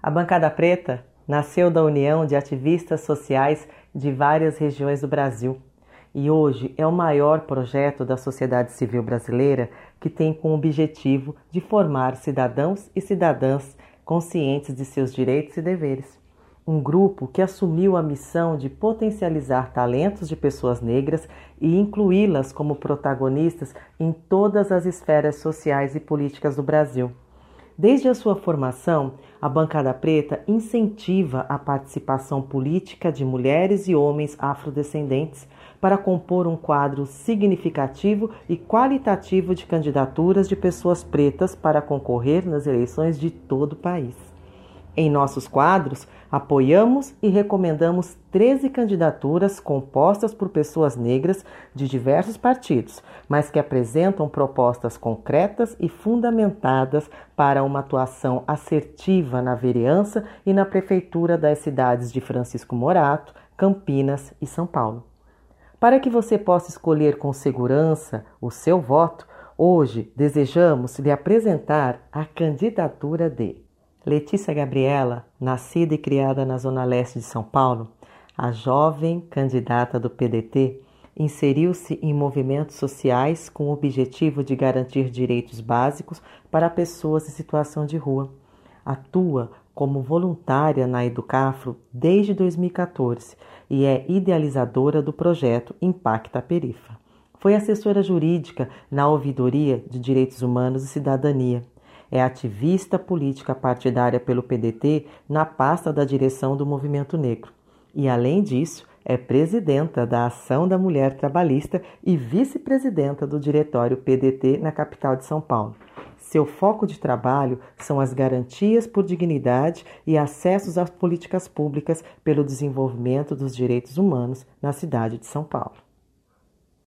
A Bancada Preta nasceu da união de ativistas sociais de várias regiões do Brasil e hoje é o maior projeto da sociedade civil brasileira que tem como objetivo de formar cidadãos e cidadãs conscientes de seus direitos e deveres. Um grupo que assumiu a missão de potencializar talentos de pessoas negras e incluí-las como protagonistas em todas as esferas sociais e políticas do Brasil. Desde a sua formação, a Bancada Preta incentiva a participação política de mulheres e homens afrodescendentes para compor um quadro significativo e qualitativo de candidaturas de pessoas pretas para concorrer nas eleições de todo o país. Em nossos quadros, apoiamos e recomendamos 13 candidaturas compostas por pessoas negras de diversos partidos, mas que apresentam propostas concretas e fundamentadas para uma atuação assertiva na vereança e na prefeitura das cidades de Francisco Morato, Campinas e São Paulo. Para que você possa escolher com segurança o seu voto, hoje desejamos lhe apresentar a candidatura de Letícia Gabriela, nascida e criada na Zona Leste de São Paulo, a jovem candidata do PDT, inseriu-se em movimentos sociais com o objetivo de garantir direitos básicos para pessoas em situação de rua. Atua como voluntária na Educafro desde 2014 e é idealizadora do projeto Impacta Perifa. Foi assessora jurídica na Ouvidoria de Direitos Humanos e Cidadania é ativista política partidária pelo PDT na pasta da direção do Movimento Negro. E, além disso, é presidenta da Ação da Mulher Trabalhista e vice-presidenta do Diretório PDT na capital de São Paulo. Seu foco de trabalho são as garantias por dignidade e acessos às políticas públicas pelo desenvolvimento dos direitos humanos na cidade de São Paulo.